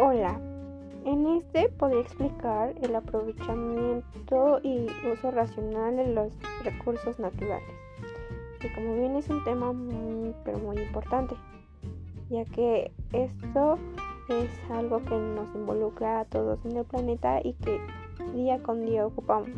Hola, en este podría explicar el aprovechamiento y uso racional de los recursos naturales, que como bien es un tema muy, pero muy importante, ya que esto es algo que nos involucra a todos en el planeta y que día con día ocupamos.